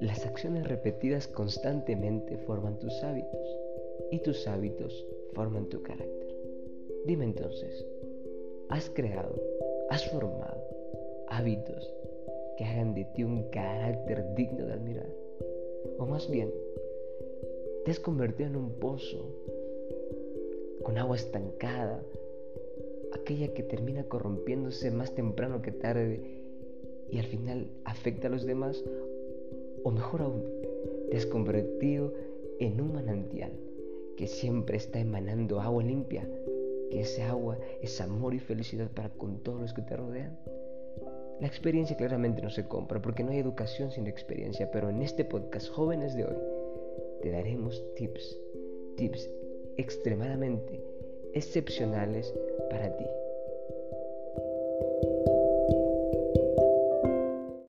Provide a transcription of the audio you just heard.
Las acciones repetidas constantemente forman tus hábitos y tus hábitos forman tu carácter. Dime entonces, ¿has creado, has formado hábitos que hagan de ti un carácter digno de admirar? O más bien, te has convertido en un pozo con agua estancada, aquella que termina corrompiéndose más temprano que tarde y al final afecta a los demás, o mejor aún, te has convertido en un manantial que siempre está emanando agua limpia, que ese agua es amor y felicidad para con todos los que te rodean. La experiencia claramente no se compra porque no hay educación sin experiencia, pero en este podcast Jóvenes de hoy te daremos tips, tips extremadamente excepcionales para ti.